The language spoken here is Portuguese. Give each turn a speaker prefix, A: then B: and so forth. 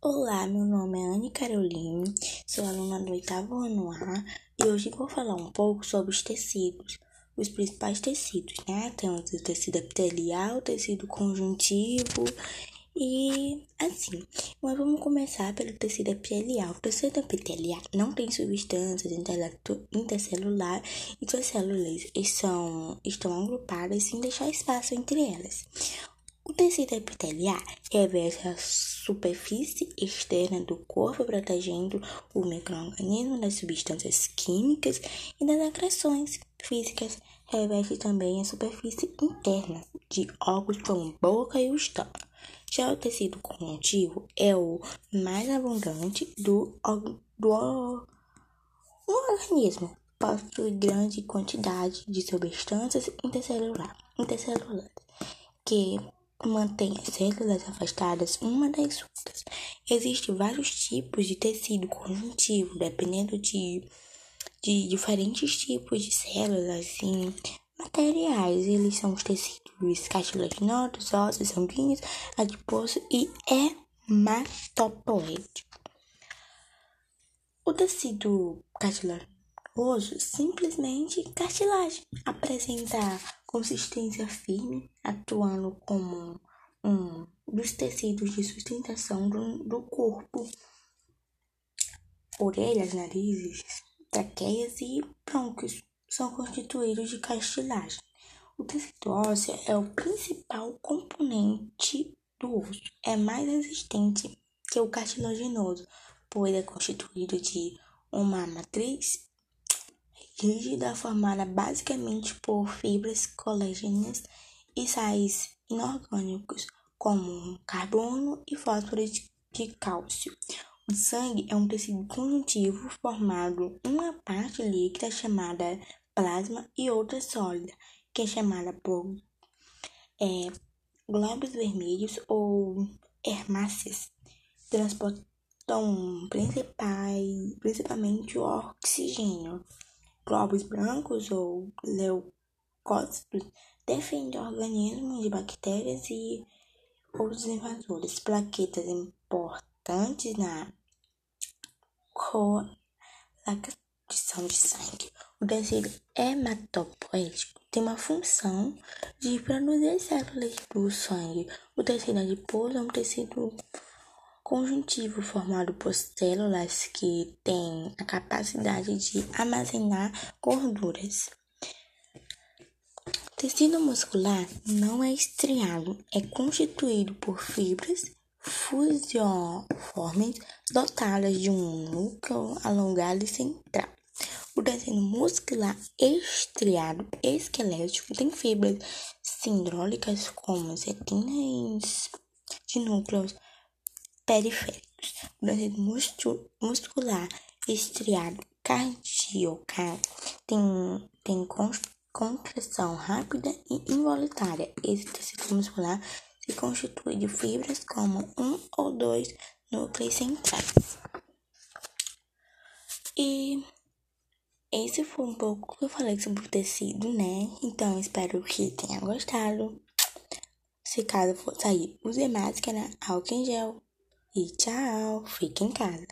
A: Olá, meu nome é Anne Caroline, sou aluna do oitavo ano A e hoje vou falar um pouco sobre os tecidos, os principais tecidos, né? Temos o tecido epitelial, o tecido conjuntivo e assim. Mas vamos começar pelo tecido epitelial. O tecido epitelial não tem substâncias intercelular e suas células estão, estão agrupadas sem deixar espaço entre elas. O tecido epitelial reveste a superfície externa do corpo, protegendo o microorganismo das substâncias químicas e das agressões físicas. Reveste também a superfície interna de órgãos como boca e o estômago. Já o tecido conjuntivo é o mais abundante do, do, do organismo. Possui grande quantidade de substâncias intercelulares, intercelulares que mantém as células afastadas uma das outras. Existem vários tipos de tecido conjuntivo, dependendo de, de diferentes tipos de células e materiais. Eles são os tecidos cartilaginosos, ossos, sanguíneos, adiposo e hematopoético. O tecido cartilaginoso simplesmente cartilagem apresenta consistência firme, atuando como um dos tecidos de sustentação do, do corpo. Orelhas, narizes, traqueias e brônquios são constituídos de cartilagem. O tecido ósseo é o principal componente do osso. É mais resistente que o cartilaginoso, pois é constituído de uma matriz rígida formada basicamente por fibras colagêneas e sais inorgânicos, como carbono e fósforo de cálcio. O sangue é um tecido conjuntivo formado uma parte líquida chamada plasma e outra sólida, que é chamada por é, glóbulos vermelhos ou hermáceas. Transportam principalmente o oxigênio glóbulos brancos ou leucócitos defendem organismos de bactérias e outros invasores. Plaquetas importantes na coagulação de sangue. O tecido hematopoético tem uma função de produzir células do sangue. O tecido adiposo é um tecido conjuntivo formado por células que têm a capacidade de armazenar gorduras. Tecido muscular não é estriado, é constituído por fibras fusiformes dotadas de um núcleo alongado e central. O tecido muscular estriado esquelético tem fibras sindrólicas como setinas de núcleos periféricos. Tecido muscular estriado cardíaco tem, tem contração rápida e involuntária. Esse tecido muscular se constitui de fibras como um ou dois núcleos centrais. E esse foi um pouco que eu falei sobre o tecido, né? Então, espero que tenha gostado. Se caso for sair, use máscara, álcool em gel. E tchau, fique em casa.